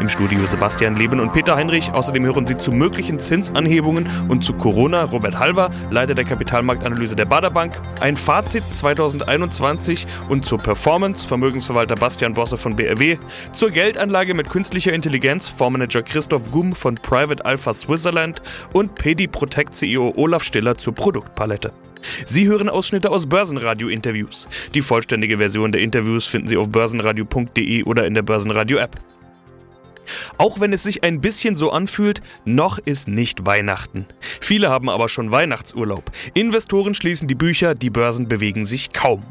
Im Studio Sebastian Leben und Peter Heinrich. Außerdem hören Sie zu möglichen Zinsanhebungen und zu Corona Robert Halver, Leiter der Kapitalmarktanalyse der Baderbank. Ein Fazit 2021 und zur Performance Vermögensverwalter Bastian Bosse von BRW. Zur Geldanlage mit künstlicher Intelligenz Fondsmanager Christoph Gumm von Private Alpha Switzerland und Pedi Protect CEO Olaf Stiller zur Produktpalette. Sie hören Ausschnitte aus Börsenradio-Interviews. Die vollständige Version der Interviews finden Sie auf börsenradio.de oder in der Börsenradio-App. Auch wenn es sich ein bisschen so anfühlt, noch ist nicht Weihnachten. Viele haben aber schon Weihnachtsurlaub. Investoren schließen die Bücher, die Börsen bewegen sich kaum.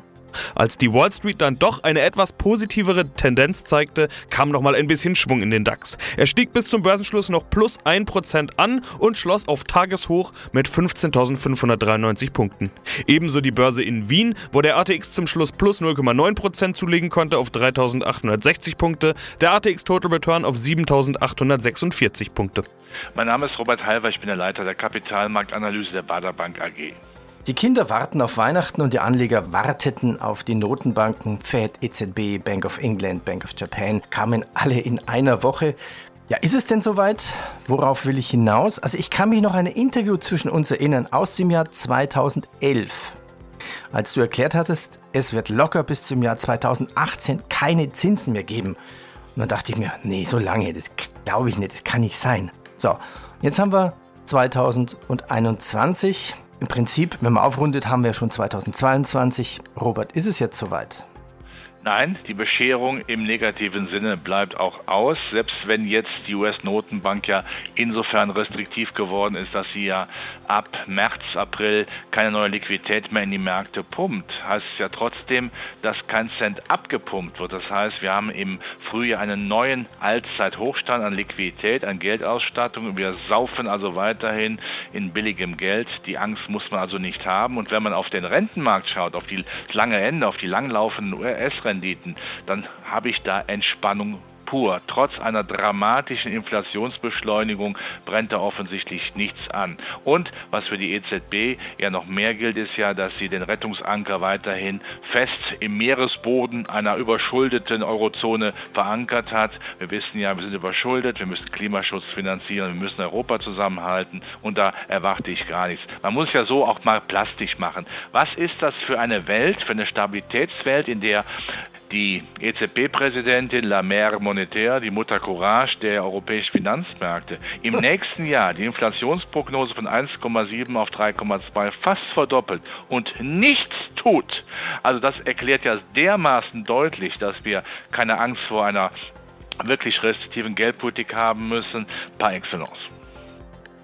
Als die Wall Street dann doch eine etwas positivere Tendenz zeigte, kam nochmal ein bisschen Schwung in den DAX. Er stieg bis zum Börsenschluss noch plus 1% an und schloss auf Tageshoch mit 15.593 Punkten. Ebenso die Börse in Wien, wo der ATX zum Schluss plus 0,9% zulegen konnte auf 3.860 Punkte, der ATX Total Return auf 7.846 Punkte. Mein Name ist Robert Halver, ich bin der Leiter der Kapitalmarktanalyse der Bader Bank AG. Die Kinder warten auf Weihnachten und die Anleger warteten auf die Notenbanken Fed, EZB, Bank of England, Bank of Japan, kamen alle in einer Woche. Ja, ist es denn soweit? Worauf will ich hinaus? Also ich kann mich noch an ein Interview zwischen uns erinnern aus dem Jahr 2011. Als du erklärt hattest, es wird locker bis zum Jahr 2018 keine Zinsen mehr geben. Und dann dachte ich mir, nee, so lange, das glaube ich nicht, das kann nicht sein. So, jetzt haben wir 2021. Im Prinzip, wenn man aufrundet, haben wir schon 2022. Robert, ist es jetzt soweit? Nein, die Bescherung im negativen Sinne bleibt auch aus, selbst wenn jetzt die US-Notenbank ja insofern restriktiv geworden ist, dass sie ja ab März, April keine neue Liquidität mehr in die Märkte pumpt, heißt es ja trotzdem, dass kein Cent abgepumpt wird. Das heißt, wir haben im Frühjahr einen neuen Allzeithochstand an Liquidität, an Geldausstattung. Wir saufen also weiterhin in billigem Geld. Die Angst muss man also nicht haben. Und wenn man auf den Rentenmarkt schaut, auf die lange Ende, auf die langlaufenden US-Renten, Renditen, dann habe ich da Entspannung pur. Trotz einer dramatischen Inflationsbeschleunigung brennt da offensichtlich nichts an. Und was für die EZB ja noch mehr gilt, ist ja, dass sie den Rettungsanker weiterhin fest im Meeresboden einer überschuldeten Eurozone verankert hat. Wir wissen ja, wir sind überschuldet, wir müssen Klimaschutz finanzieren, wir müssen Europa zusammenhalten und da erwarte ich gar nichts. Man muss ja so auch mal plastisch machen. Was ist das für eine Welt, für eine Stabilitätswelt, in der die EZB-Präsidentin La Mère Monetaire, die Mutter Courage der europäischen Finanzmärkte, im nächsten Jahr die Inflationsprognose von 1,7 auf 3,2 fast verdoppelt und nichts tut. Also das erklärt ja dermaßen deutlich, dass wir keine Angst vor einer wirklich restriktiven Geldpolitik haben müssen, par excellence.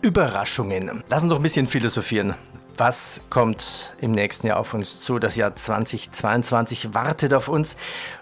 Überraschungen. Lass uns doch ein bisschen philosophieren. Was kommt im nächsten Jahr auf uns zu? Das Jahr 2022 wartet auf uns.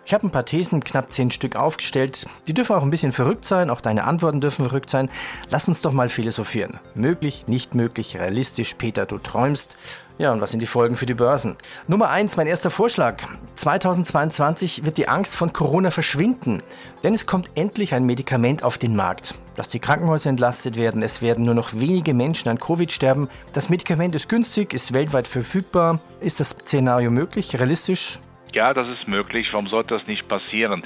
Ich habe ein paar Thesen, knapp zehn Stück aufgestellt. Die dürfen auch ein bisschen verrückt sein, auch deine Antworten dürfen verrückt sein. Lass uns doch mal philosophieren. Möglich, nicht möglich, realistisch. Peter, du träumst. Ja, und was sind die Folgen für die Börsen? Nummer eins, mein erster Vorschlag. 2022 wird die Angst von Corona verschwinden, denn es kommt endlich ein Medikament auf den Markt. Dass die Krankenhäuser entlastet werden, es werden nur noch wenige Menschen an Covid sterben. Das Medikament ist günstig, ist weltweit verfügbar. Ist das Szenario möglich, realistisch? Ja, das ist möglich. Warum sollte das nicht passieren?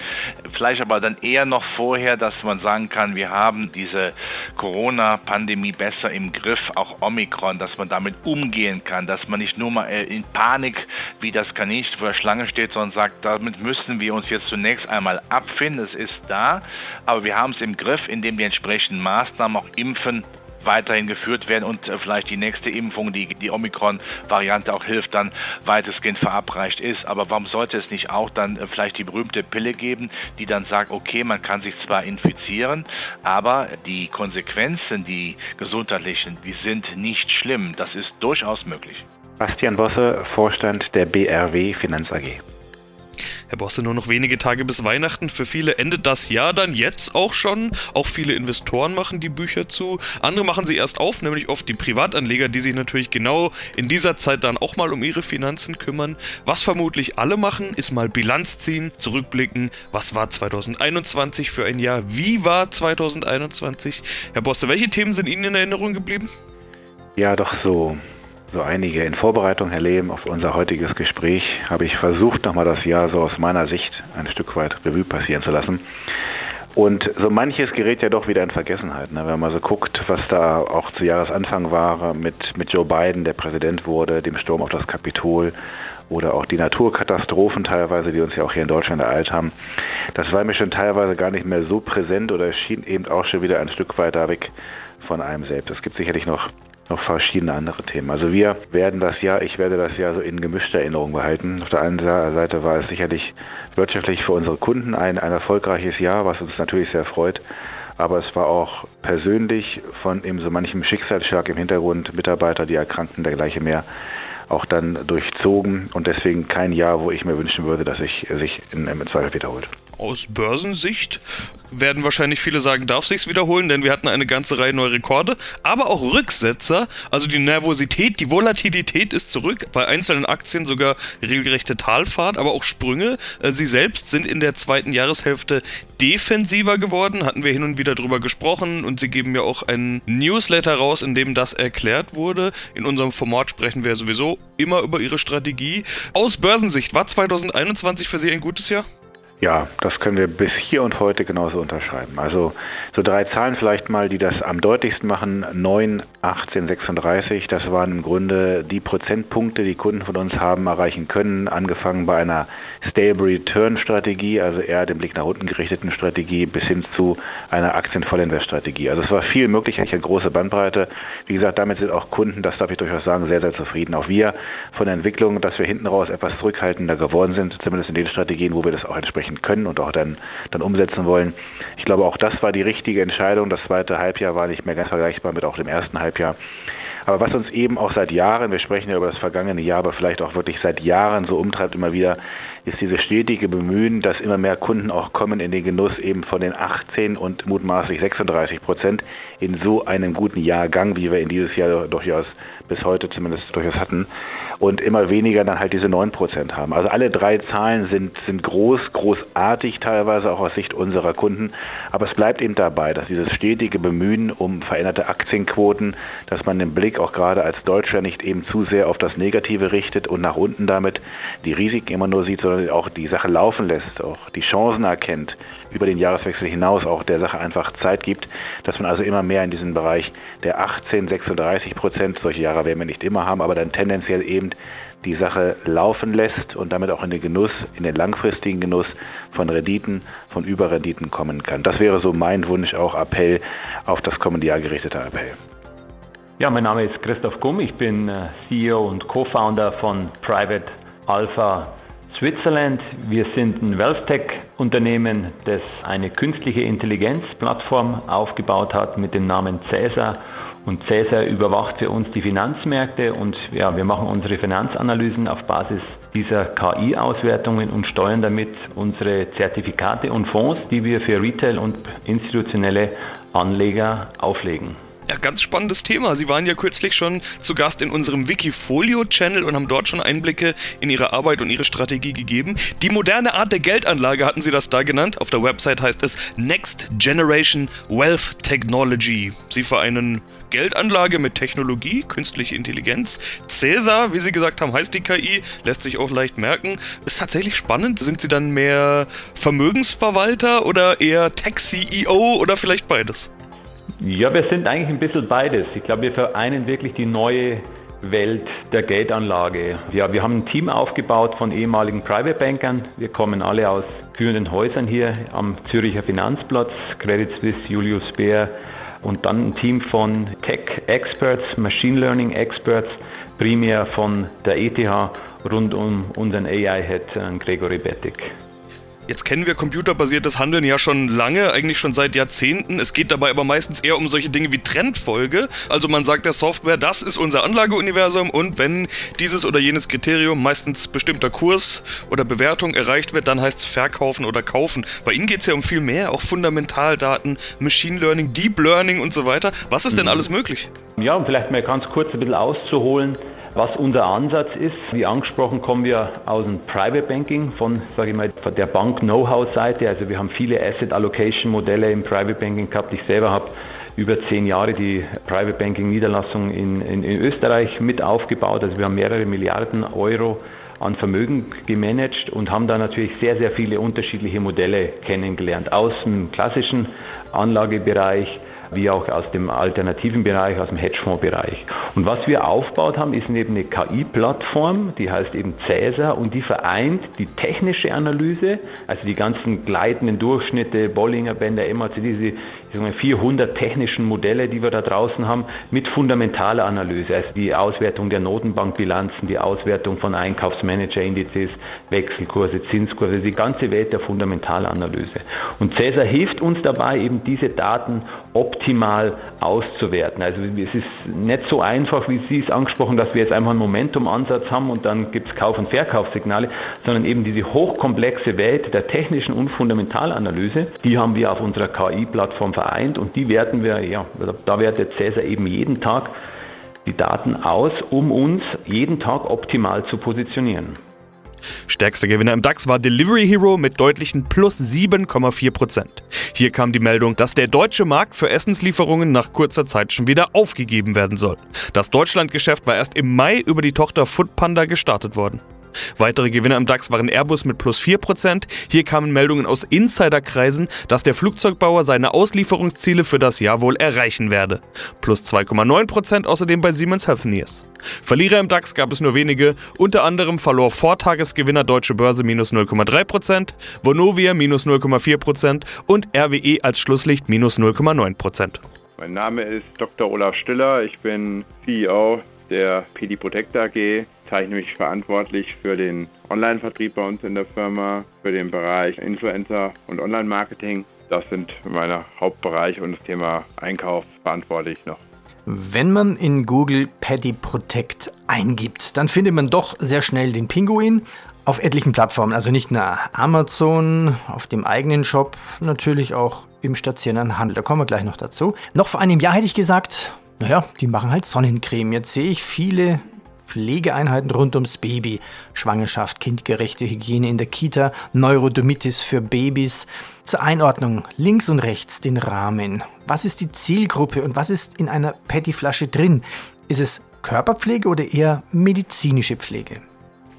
Vielleicht aber dann eher noch vorher, dass man sagen kann, wir haben diese Corona-Pandemie besser im Griff, auch Omikron, dass man damit umgehen kann, dass man nicht nur mal äh, in Panik wie das Kaninchen vor der Schlange steht, sondern sagt, damit müssen wir uns jetzt zunächst einmal abfinden. Es ist da, aber wir haben es im Griff, indem die entsprechenden Maßnahmen auch impfen weiterhin geführt werden und äh, vielleicht die nächste Impfung, die die Omikron-Variante auch hilft, dann weitestgehend verabreicht ist. Aber warum sollte es nicht auch dann äh, vielleicht die berühmte Pille geben, die dann sagt, okay, man kann sich zwar infizieren, aber die Konsequenzen, die gesundheitlichen, die sind nicht schlimm. Das ist durchaus möglich. Bastian Bosse, Vorstand der BRW Finanz AG. Herr Bosse, nur noch wenige Tage bis Weihnachten. Für viele endet das Jahr dann jetzt auch schon. Auch viele Investoren machen die Bücher zu. Andere machen sie erst auf, nämlich oft die Privatanleger, die sich natürlich genau in dieser Zeit dann auch mal um ihre Finanzen kümmern. Was vermutlich alle machen, ist mal Bilanz ziehen, zurückblicken. Was war 2021 für ein Jahr? Wie war 2021? Herr Bosse, welche Themen sind Ihnen in Erinnerung geblieben? Ja, doch so so einige in Vorbereitung, Herr Lehm, auf unser heutiges Gespräch habe ich versucht, nochmal das Jahr so aus meiner Sicht ein Stück weit Revue passieren zu lassen. Und so manches gerät ja doch wieder in Vergessenheit. Ne? Wenn man so guckt, was da auch zu Jahresanfang war mit, mit Joe Biden, der Präsident wurde, dem Sturm auf das Kapitol oder auch die Naturkatastrophen teilweise, die uns ja auch hier in Deutschland ereilt haben. Das war mir schon teilweise gar nicht mehr so präsent oder schien eben auch schon wieder ein Stück weiter weg von einem selbst. Es gibt sicherlich noch noch verschiedene andere Themen. Also wir werden das Jahr, ich werde das Jahr so in gemischter Erinnerung behalten. Auf der einen Seite war es sicherlich wirtschaftlich für unsere Kunden ein, ein erfolgreiches Jahr, was uns natürlich sehr freut. Aber es war auch persönlich von eben so manchem Schicksalsschlag im Hintergrund, Mitarbeiter, die erkrankten, dergleichen mehr, auch dann durchzogen und deswegen kein Jahr, wo ich mir wünschen würde, dass sich sich in, im Zweifel wiederholt. Aus Börsensicht werden wahrscheinlich viele sagen, darf sich's wiederholen, denn wir hatten eine ganze Reihe neue Rekorde, aber auch Rücksetzer, also die Nervosität, die Volatilität ist zurück, bei einzelnen Aktien sogar regelrechte Talfahrt, aber auch Sprünge. Äh, sie selbst sind in der zweiten Jahreshälfte defensiver geworden, hatten wir hin und wieder drüber gesprochen und sie geben ja auch einen Newsletter raus, in dem das erklärt wurde. In unserem Format sprechen wir sowieso immer über ihre Strategie. Aus Börsensicht, war 2021 für Sie ein gutes Jahr? Ja, das können wir bis hier und heute genauso unterschreiben. Also so drei Zahlen vielleicht mal, die das am deutlichsten machen. 9, 18, 36, das waren im Grunde die Prozentpunkte, die Kunden von uns haben erreichen können, angefangen bei einer Stable Return Strategie, also eher dem Blick nach unten gerichteten Strategie, bis hin zu einer Aktienvollinvest Strategie. Also es war viel möglich, eigentlich eine große Bandbreite. Wie gesagt, damit sind auch Kunden, das darf ich durchaus sagen, sehr, sehr zufrieden. Auch wir von der Entwicklung, dass wir hinten raus etwas zurückhaltender geworden sind, zumindest in den Strategien, wo wir das auch entsprechend erreichen können und auch dann, dann umsetzen wollen. Ich glaube, auch das war die richtige Entscheidung. Das zweite Halbjahr war nicht mehr ganz vergleichbar mit auch dem ersten Halbjahr. Aber was uns eben auch seit Jahren, wir sprechen ja über das vergangene Jahr, aber vielleicht auch wirklich seit Jahren so umtreibt immer wieder, ist dieses stetige Bemühen, dass immer mehr Kunden auch kommen in den Genuss eben von den 18 und mutmaßlich 36 Prozent in so einem guten Jahrgang, wie wir in dieses Jahr durchaus bis heute zumindest durchaus hatten und immer weniger dann halt diese 9 Prozent haben. Also alle drei Zahlen sind, sind groß, großartig teilweise auch aus Sicht unserer Kunden, aber es bleibt eben dabei, dass dieses stetige Bemühen um veränderte Aktienquoten, dass man den Blick auch gerade als Deutscher nicht eben zu sehr auf das Negative richtet und nach unten damit die Risiken immer nur sieht, sondern auch die Sache laufen lässt, auch die Chancen erkennt, über den Jahreswechsel hinaus auch der Sache einfach Zeit gibt, dass man also immer mehr in diesen Bereich der 18, 36 Prozent, solche Jahre werden wir nicht immer haben, aber dann tendenziell eben die Sache laufen lässt und damit auch in den Genuss, in den langfristigen Genuss von Renditen, von Überrenditen kommen kann. Das wäre so mein Wunsch, auch Appell auf das kommende Jahr gerichteter Appell. Ja, mein Name ist Christoph Gumm, ich bin äh, CEO und Co-Founder von Private Alpha Switzerland. Wir sind ein Wealth Tech Unternehmen, das eine künstliche Intelligenzplattform aufgebaut hat mit dem Namen Caesar. Und Caesar überwacht für uns die Finanzmärkte und ja, wir machen unsere Finanzanalysen auf Basis dieser KI-Auswertungen und steuern damit unsere Zertifikate und Fonds, die wir für Retail und institutionelle Anleger auflegen. Ja, ganz spannendes Thema. Sie waren ja kürzlich schon zu Gast in unserem Wikifolio-Channel und haben dort schon Einblicke in Ihre Arbeit und Ihre Strategie gegeben. Die moderne Art der Geldanlage hatten Sie das da genannt. Auf der Website heißt es Next Generation Wealth Technology. Sie vereinen Geldanlage mit Technologie, künstliche Intelligenz. Cäsar, wie Sie gesagt haben, heißt die KI, lässt sich auch leicht merken. Ist tatsächlich spannend. Sind Sie dann mehr Vermögensverwalter oder eher Tech-CEO oder vielleicht beides? Ja, wir sind eigentlich ein bisschen beides. Ich glaube, wir vereinen wirklich die neue Welt der Geldanlage. Ja, wir haben ein Team aufgebaut von ehemaligen Private Bankern. Wir kommen alle aus führenden Häusern hier am Züricher Finanzplatz, Credit Suisse, Julius Baer und dann ein Team von Tech Experts, Machine Learning Experts, primär von der ETH rund um unseren AI-Head Gregory Bettig. Jetzt kennen wir computerbasiertes Handeln ja schon lange, eigentlich schon seit Jahrzehnten. Es geht dabei aber meistens eher um solche Dinge wie Trendfolge. Also man sagt der Software, das ist unser Anlageuniversum und wenn dieses oder jenes Kriterium, meistens bestimmter Kurs oder Bewertung erreicht wird, dann heißt es verkaufen oder kaufen. Bei Ihnen geht es ja um viel mehr, auch Fundamentaldaten, Machine Learning, Deep Learning und so weiter. Was ist denn mhm. alles möglich? Ja, um vielleicht mal ganz kurz ein bisschen auszuholen. Was unser Ansatz ist, wie angesprochen, kommen wir aus dem Private Banking von, sage ich mal, von der Bank Know-how-Seite. Also wir haben viele Asset Allocation Modelle im Private Banking gehabt. Ich selber habe über zehn Jahre die Private Banking Niederlassung in, in, in Österreich mit aufgebaut. Also wir haben mehrere Milliarden Euro an Vermögen gemanagt und haben da natürlich sehr, sehr viele unterschiedliche Modelle kennengelernt aus dem klassischen Anlagebereich wie auch aus dem alternativen Bereich, aus dem Hedgefonds-Bereich. Und was wir aufgebaut haben, ist eben eine KI-Plattform, die heißt eben Cäsar und die vereint die technische Analyse, also die ganzen gleitenden Durchschnitte, Bollinger Bänder, MAC, diese 400 technischen Modelle, die wir da draußen haben, mit fundamentaler Analyse, also die Auswertung der Notenbankbilanzen, die Auswertung von Einkaufsmanagerindizes, Wechselkurse, Zinskurse, die ganze Welt der Fundamentalanalyse. Und Cäsar hilft uns dabei, eben diese Daten optimal auszuwerten. Also es ist nicht so einfach, wie Sie es angesprochen, dass wir jetzt einfach einen Momentum-Ansatz haben und dann gibt es Kauf- und Verkaufssignale, sondern eben diese hochkomplexe Welt der technischen und Fundamentalanalyse, die haben wir auf unserer KI-Plattform vereint und die werten wir, ja, da wertet Cäsar eben jeden Tag die Daten aus, um uns jeden Tag optimal zu positionieren. Stärkster Gewinner im DAX war Delivery Hero mit deutlichen plus 7,4%. Hier kam die Meldung, dass der deutsche Markt für Essenslieferungen nach kurzer Zeit schon wieder aufgegeben werden soll. Das Deutschlandgeschäft war erst im Mai über die Tochter Foodpanda gestartet worden. Weitere Gewinner im DAX waren Airbus mit plus 4%. Hier kamen Meldungen aus Insiderkreisen, dass der Flugzeugbauer seine Auslieferungsziele für das Jahr wohl erreichen werde. Plus 2,9% außerdem bei Siemens Healthineers. Verlierer im DAX gab es nur wenige, unter anderem verlor Vortagesgewinner Deutsche Börse minus 0,3%, Vonovia minus 0,4% und RWE als Schlusslicht minus 0,9%. Mein Name ist Dr. Olaf Stiller, ich bin CEO der PD Protect AG zeichne mich verantwortlich für den Online-Vertrieb bei uns in der Firma, für den Bereich Influencer und Online-Marketing. Das sind meine Hauptbereiche und das Thema Einkauf verantwortlich noch. Wenn man in Google Paddy Protect eingibt, dann findet man doch sehr schnell den Pinguin auf etlichen Plattformen, also nicht nur Amazon, auf dem eigenen Shop, natürlich auch im stationären Handel. Da kommen wir gleich noch dazu. Noch vor einem Jahr hätte ich gesagt, naja, die machen halt Sonnencreme. Jetzt sehe ich viele Pflegeeinheiten rund ums Baby, Schwangerschaft, kindgerechte Hygiene in der Kita, Neurodermitis für Babys. Zur Einordnung links und rechts den Rahmen. Was ist die Zielgruppe und was ist in einer Pettyflasche drin? Ist es Körperpflege oder eher medizinische Pflege?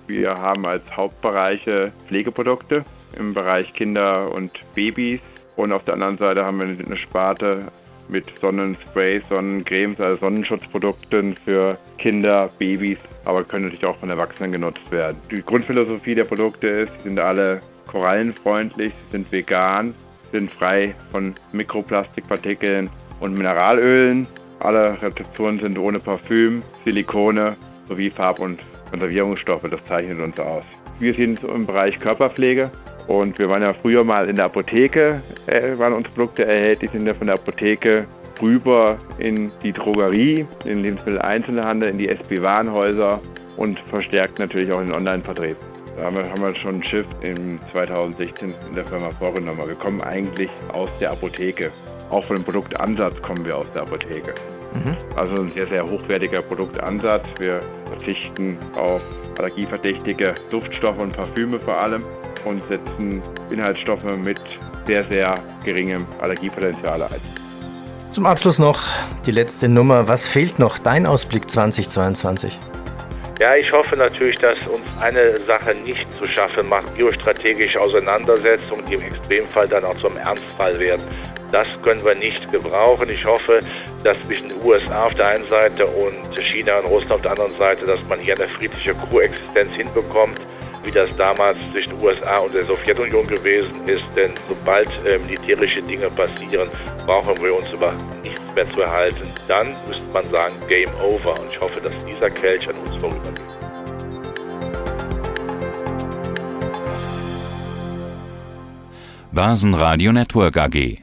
Wir haben als Hauptbereiche Pflegeprodukte im Bereich Kinder und Babys und auf der anderen Seite haben wir eine Sparte mit Sonnensprays, Sonnencremes, also Sonnenschutzprodukten für Kinder, Babys, aber können natürlich auch von Erwachsenen genutzt werden. Die Grundphilosophie der Produkte ist, sie sind alle korallenfreundlich, sind vegan, sind frei von Mikroplastikpartikeln und Mineralölen. Alle Rezepturen sind ohne Parfüm, Silikone sowie Farb- und Konservierungsstoffe. Das zeichnet uns aus. Wir sind im Bereich Körperpflege und wir waren ja früher mal in der Apotheke, äh, waren unsere Produkte erhältlich, sind ja von der Apotheke rüber in die Drogerie, in den Lebensmitteleinzelhandel, in die SB-Warenhäuser und verstärkt natürlich auch in den Online-Vertrieb. Da haben wir, haben wir schon ein Schiff in 2016 in der Firma vorgenommen. Wir kommen eigentlich aus der Apotheke. Auch von dem Produktansatz kommen wir aus der Apotheke. Mhm. Also ein sehr, sehr hochwertiger Produktansatz. Wir verzichten auf allergieverdächtige Duftstoffe und Parfüme vor allem und setzen Inhaltsstoffe mit sehr, sehr geringem Allergiepotenzial ein. Zum Abschluss noch die letzte Nummer. Was fehlt noch? Dein Ausblick 2022? Ja, ich hoffe natürlich, dass uns eine Sache nicht zu schaffen macht, geostrategische Auseinandersetzungen, die im Extremfall dann auch zum Ernstfall werden. Das können wir nicht gebrauchen. Ich hoffe, dass zwischen den USA auf der einen Seite und China und Russland auf der anderen Seite, dass man hier eine friedliche Koexistenz hinbekommt wie das damals zwischen USA und der Sowjetunion gewesen ist. Denn sobald äh, militärische Dinge passieren, brauchen wir uns über nichts mehr zu erhalten. Dann müsste man sagen, Game Over. Und ich hoffe, dass dieser Kelch an uns vorübergeht. Börsenradio Network AG.